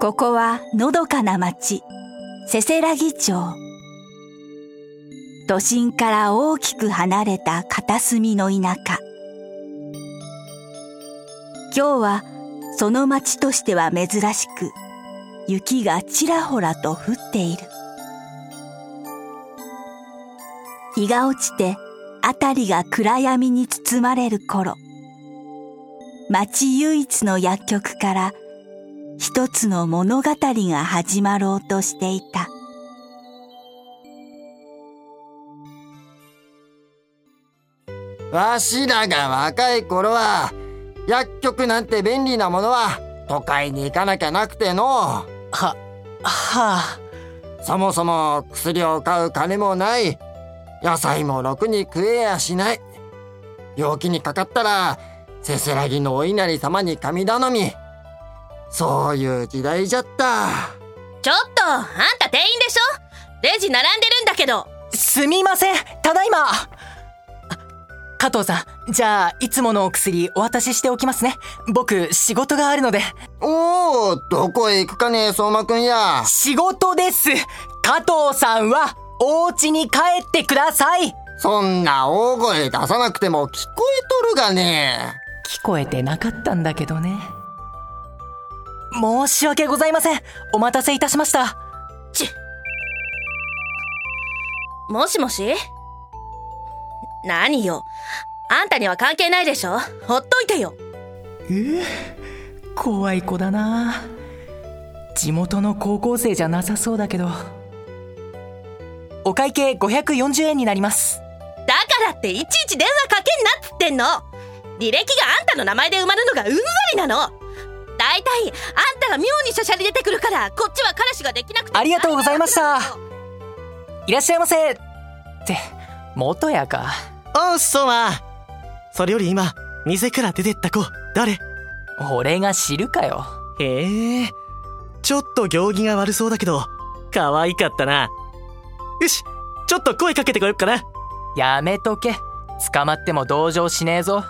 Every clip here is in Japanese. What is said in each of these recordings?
ここはのどかな町、せせらぎ町。都心から大きく離れた片隅の田舎。今日はその町としては珍しく、雪がちらほらと降っている。日が落ちて辺りが暗闇に包まれる頃、町唯一の薬局から一つの物語が始まろうとしていた。わしらが若い頃は、薬局なんて便利なものは都会に行かなきゃなくての。は、はあ。そもそも薬を買う金もない。野菜もろくに食えやしない。病気にかかったら、せせらぎのお稲荷様に神頼み。そういう時代じゃった。ちょっと、あんた店員でしょ？レジ並んでるんだけど。すみません、ただいま。加藤さん、じゃあ、いつものお薬お渡ししておきますね。僕、仕事があるので。おお、どこへ行くかね、相馬くんや。仕事です加藤さんは、お家に帰ってくださいそんな大声出さなくても聞こえとるがね。聞こえてなかったんだけどね。申し訳ございません。お待たせいたしました。ち。もしもし？何よ？あんたには関係ないでしょ？ほっといてよ。え？ー、怖い子だな。地元の高校生じゃなさそうだけど。お会計540円になります。だからっていちいち電話かけんなっつってんの履歴があんたの名前で埋まるのがうんざりなの大体あんたが妙にしゃしゃり出てくるからこっちは彼氏ができなくて。ありがとうございました。いらっしゃいませ。って元やか。おっそうまそれより今店から出てった子誰？俺が知るかよ。へえ。ちょっと行儀が悪そうだけど可愛かったな。よしちょっと声かけてこよっかな。やめとけ。捕まっても同情しねえぞ。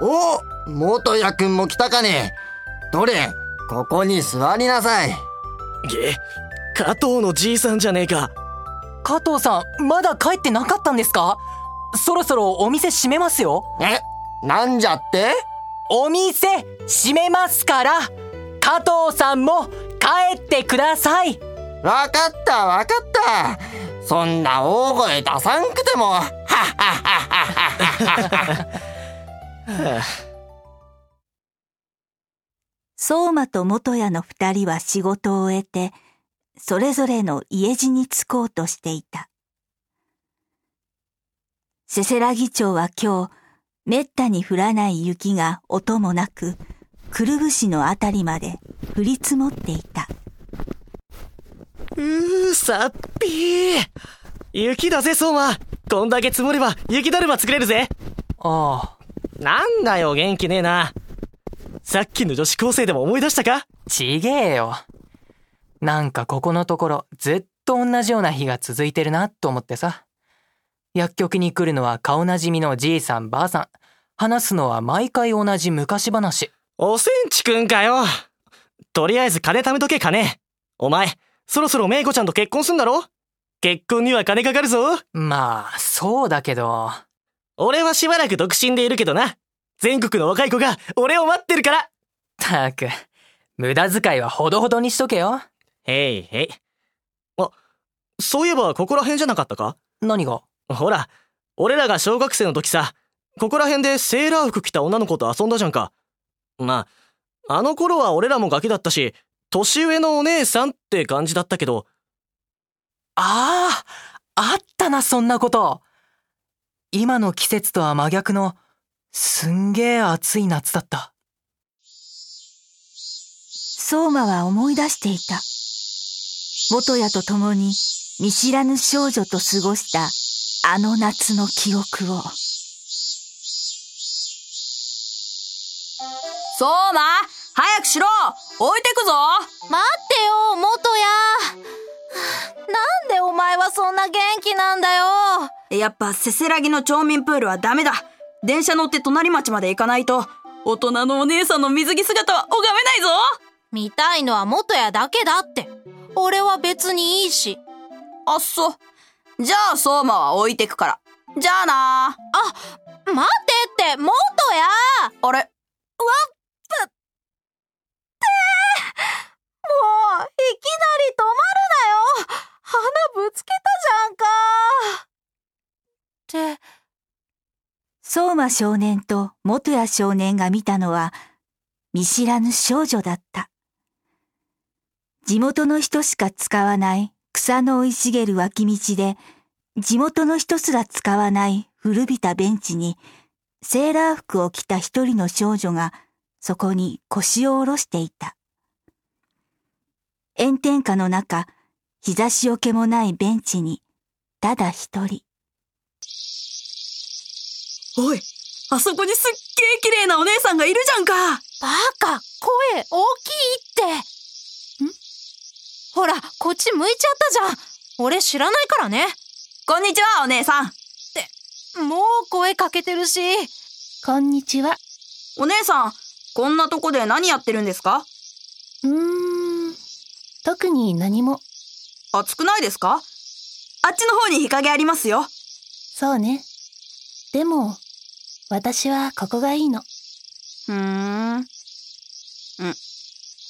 お元谷くんも来たかねどれ？ここに座りなさい。げ加藤のじいさんじゃねえか。加藤さんまだ帰ってなかったんですか？そろそろお店閉めますよ。え？なんじゃって？お店閉めますから。加藤さんも帰ってください。わかったわかった。そんな大声出さんくても、はっはっはっはっは 相馬と元屋の二人は仕事を終えて、それぞれの家路に着こうとしていた。せせらぎ町は今日、めったに降らない雪が音もなく、くるぶしのあたりまで降り積もっていた。うー、さっぴー。雪だぜ、相馬。こんだけ積もれば雪だるま作れるぜ。ああ。なんだよ、元気ねえな。さっきの女子高生でも思い出したか？ちげえよ。なんかここのところずっと同じような日が続いてるなと思ってさ。薬局に来るのは顔なじみのじいさんばあさん。話すのは毎回同じ昔話。おせんちくんかよ。とりあえず金貯めとけ、金。お前、そろそろめいこちゃんと結婚すんだろ？結婚には金かかるぞ。まあ、そうだけど。俺はしばらく独身でいるけどな。全国の若い子が俺を待ってるから。たく、無駄遣いはほどほどにしとけよ。へいへい。あ、そういえばここら辺じゃなかったか？何が？ほら、俺らが小学生の時さ、ここら辺でセーラー服着た女の子と遊んだじゃんか。まあ、あの頃は俺らもガキだったし、年上のお姉さんって感じだったけど。ああ、あったな、そんなこと。今の季節とは真逆の、すんげえ暑い夏だった。相馬は思い出していた。元谷と共に見知らぬ少女と過ごしたあの夏の記憶を。相馬早くしろ置いてくぞ待ってよ、元や。なんでお前はそんな元気なんだよ。やっぱせせらぎの町民プールはダメだ。電車乗って隣町まで行かないと、大人のお姉さんの水着姿は拝めないぞ見たいのは元屋だけだって。俺は別にいいし。あっそ。じゃあ、相馬は置いてくから。じゃあな待ってって、元屋あれ？もう、いきなり止まるなよ鼻ぶつけたじゃんか。って、相馬少年と元谷少年が見たのは見知らぬ少女だった。地元の人しか使わない草の生い茂る脇道で、地元の人すら使わない古びたベンチに、セーラー服を着た一人の少女がそこに腰を下ろしていた。炎天下の中、日差しよけもないベンチに、ただ一人。おい、あそこにすっげえ綺麗なお姉さんがいるじゃんかバカ声大きいって。ん？ほら、こっち向いちゃったじゃん。俺知らないからね。こんにちは、お姉さん。もう声かけてるし。こんにちは。お姉さん、こんなとこで何やってるんですか？うーん。特に何も。暑くないですか？あっちの方に日陰ありますよ。そうね。でも、私はここがいいの。ふーん。うん。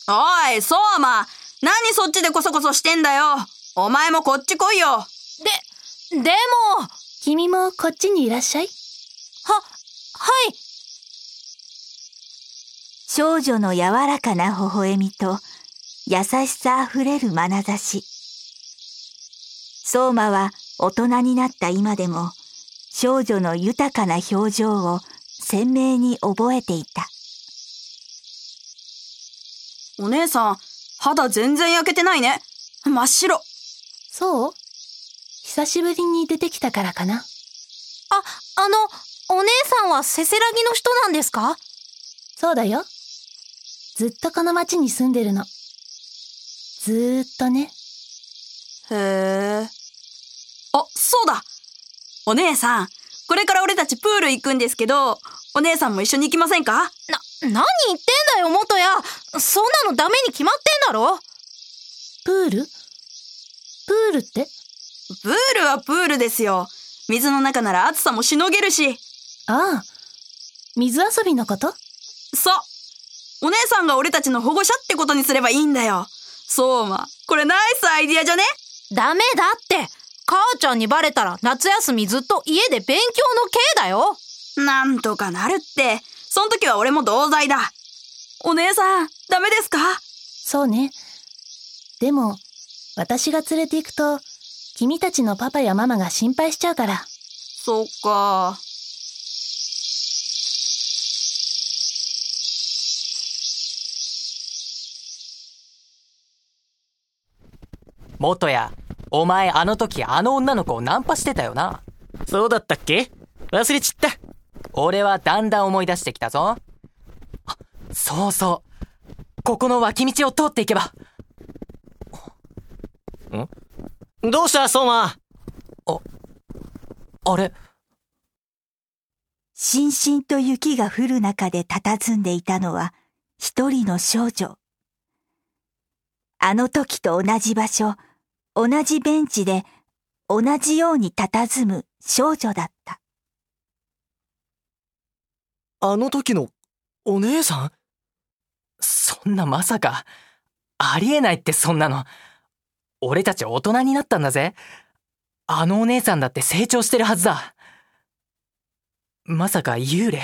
おい、相馬何そっちでこそこそしてんだよお前もこっち来いよは、でも、君もこっちにいらっしゃい。はい。少女の柔らかな微笑みと優しさあふれる眼差し。相馬は大人になった今でも少女の豊かな表情を鮮明に覚えていた。お姉さん、肌全然焼けてないね。真っ白。そう？久しぶりに出てきたからかな。あ、あの、お姉さんはせせらぎの人なんですか？そうだよ。ずっとこの町に住んでるの。ずーっとね。へえ。あ、そうだお姉さん、これから俺たちプール行くんですけど、お姉さんも一緒に行きませんか？な、何言ってんだよ、元や。そんなのダメに決まってんだろ？プール？プールって？プールはプールですよ。水の中なら暑さもしのげるし。ああ。水遊びのこと？そう。お姉さんが俺たちの保護者ってことにすればいいんだよ。そうま、これナイスアイディアじゃね？ダメだって。母ちゃんにバレたら夏休みずっと家で勉強の刑だよ。なんとかなるって。そん時は俺も同罪だ。お姉さん、ダメですか？そうね。でも、私が連れて行くと、君たちのパパやママが心配しちゃうから。そっか。元や、お前あの時あの女の子をナンパしてたよな。そうだったっけ？忘れちった。俺はだんだん思い出してきたぞ。あ、そうそう。ここの脇道を通っていけば。どうした、相馬あれ？しんしんと雪が降る中で佇んでいたのは一人の少女。あの時と同じ場所、同じベンチで同じように佇む少女だった。あの時の、お姉さん？そんなまさか。ありえないってそんなの。俺たち大人になったんだぜ。あのお姉さんだって成長してるはずだ。まさか幽霊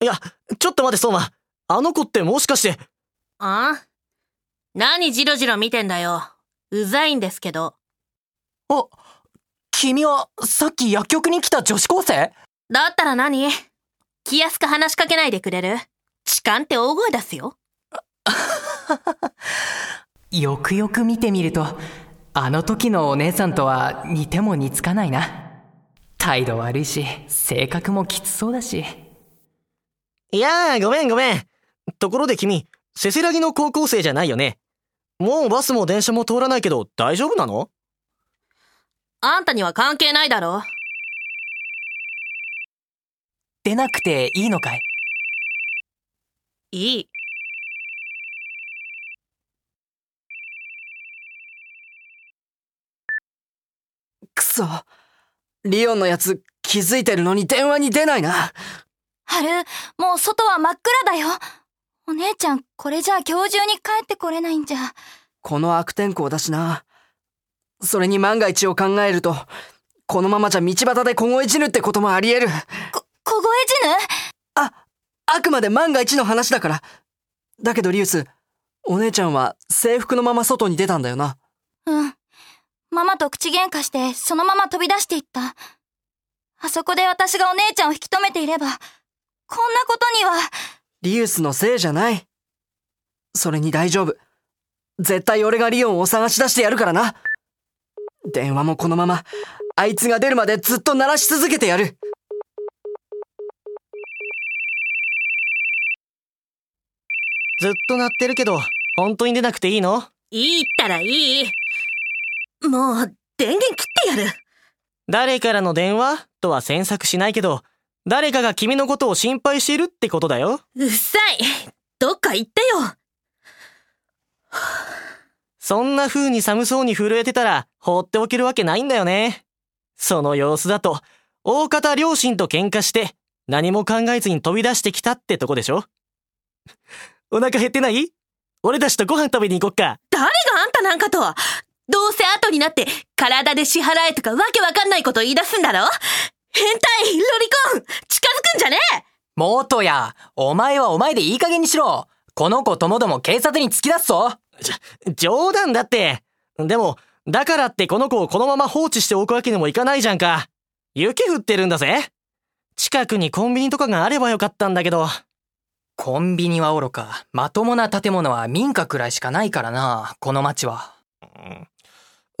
いや、ちょっと待て、相馬。あの子ってもしかして、あ何ジロジロ見てんだよ。うざいんですけど。あ、君はさっき薬局に来た女子高生？だったら何？気安く話しかけないでくれる？痴漢って大声出すよ。よくよく見てみると、あの時のお姉さんとは似ても似つかないな。態度悪いし、性格もきつそうだし。いやー、ごめんごめん。ところで君、せせらぎの高校生じゃないよね。もうバスも電車も通らないけど大丈夫なの？あんたには関係ないだろ。出なくていいのかい？いい。くそ。リオンのやつ気づいてるのに電話に出ないな。はる、もう外は真っ暗だよ。お姉ちゃん、これじゃあ今日中に帰ってこれないんじゃ。この悪天候だしな。それに万が一を考えると、このままじゃ道端で凍え死ぬってこともあり得る。こ、凍え死ぬ？あ、あくまで万が一の話だから。だけどリウス、お姉ちゃんは制服のまま外に出たんだよな。うん。ママと口喧嘩して、そのまま飛び出していった。あそこで私がお姉ちゃんを引き止めていれば、こんなことには。リウスのせいじゃない。それに大丈夫。絶対俺がリオンを探し出してやるからな。電話もこのまま、あいつが出るまでずっと鳴らし続けてやる。ずっと鳴ってるけど、本当に出なくていいの？いいったらいい。もう、電源切ってやる。誰からの電話？とは詮索しないけど、誰かが君のことを心配しているってことだよ。うっさい。どっか行ってよ。そんな風に寒そうに震えてたら放っておけるわけないんだよね。その様子だと、大方両親と喧嘩して何も考えずに飛び出してきたってとこでしょお腹減ってない？俺たちとご飯食べに行こっか。誰があんたなんかとどうせ後になって体で支払えとかわけわかんないこと言い出すんだろ変態ロリコン近づくんじゃねえ元や、お前はお前でいい加減にしろ。この子ともども警察に突き出すぞ。冗談だって。でも、だからってこの子をこのまま放置しておくわけにもいかないじゃんか。雪降ってるんだぜ。近くにコンビニとかがあればよかったんだけど。コンビニは愚か、まともな建物は民家くらいしかないからな、この町は。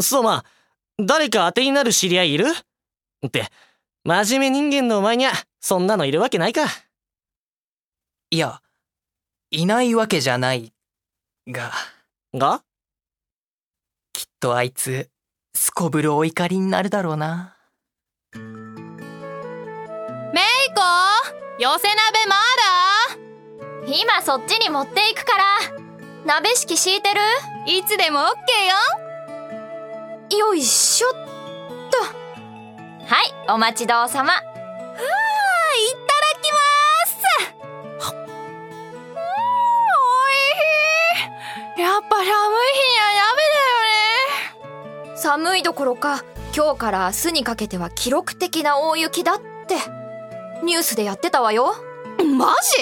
そうまあ、誰か当てになる知り合いいる？って、真面目人間のお前にゃ、そんなのいるわけないか。いや、いないわけじゃない、が、が？きっとあいつ、すこぶるお怒りになるだろうな。メイコ寄せ鍋まだ今そっちに持っていくから。鍋敷敷いてる？いつでもオッケーよ。よいしょっと。はい、お待ちどうさま。はあ、いただきます。おいしい。やっぱ寒い日には鍋だよね。寒いどころか今日から明日にかけては記録的な大雪だってニュースでやってたわよマジ？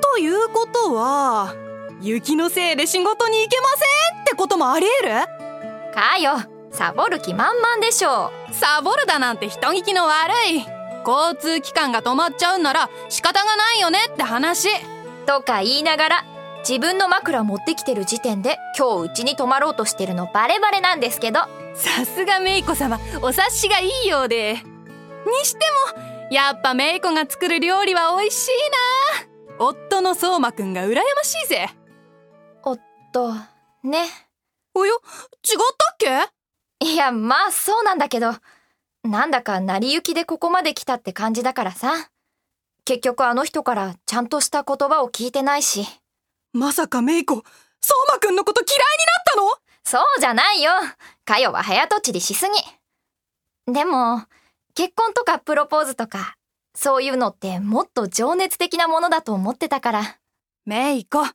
ということは、雪のせいで仕事に行けませんってこともあり得る？かよサボる気満々でしょサボるだなんて人聞きの悪い。交通機関が止まっちゃうんなら仕方がないよねって話。とか言いながら自分の枕持ってきてる時点で今日うちに泊まろうとしてるのバレバレなんですけどさすがメイコ様、お察しがいいようで。にしても、やっぱメイコが作る料理は美味しいな。夫の相馬くんが羨ましいぜ。おっとねおよ、違ったっけ？いやまあそうなんだけどなんだか成り行きでここまで来たって感じだからさ結局あの人からちゃんとした言葉を聞いてないしまさかメイコ、相馬くんのこと嫌いになったの？そうじゃないよ。かよは早とちりしすぎ。でも、結婚とかプロポーズとか、そういうのってもっと情熱的なものだと思ってたから。メイコ、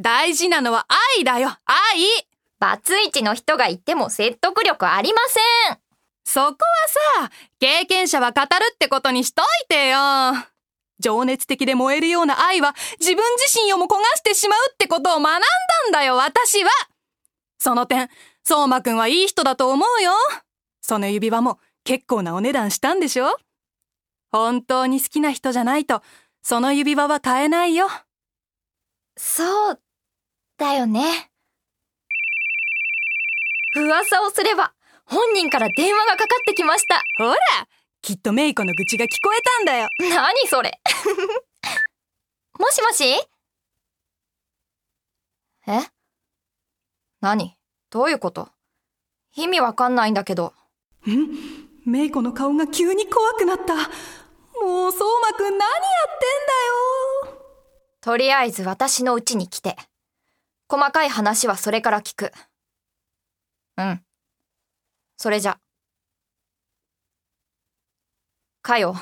大事なのは愛だよ、愛バツイチの人が言っても説得力ありません。そこはさ、経験者は語るってことにしといてよ。情熱的で燃えるような愛は自分自身をも焦がしてしまうってことを学んだんだよ、私は。その点、相馬くんはいい人だと思うよ。その指輪も結構なお値段したんでしょ本当に好きな人じゃないと、その指輪は買えないよ。そう、だよね。噂をすれば、本人から電話がかかってきました。ほら、きっとメイコの愚痴が聞こえたんだよ。何それ もしもし？え？何？どういうこと？意味わかんないんだけど。ん？メイコの顔が急に怖くなった。もう、相馬くん何やってんだよ。とりあえず私の家に来て。細かい話はそれから聞く。うん。それじゃ。かよ、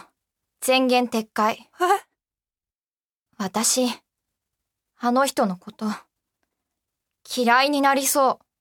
宣言撤回。私、あの人のこと、嫌いになりそう。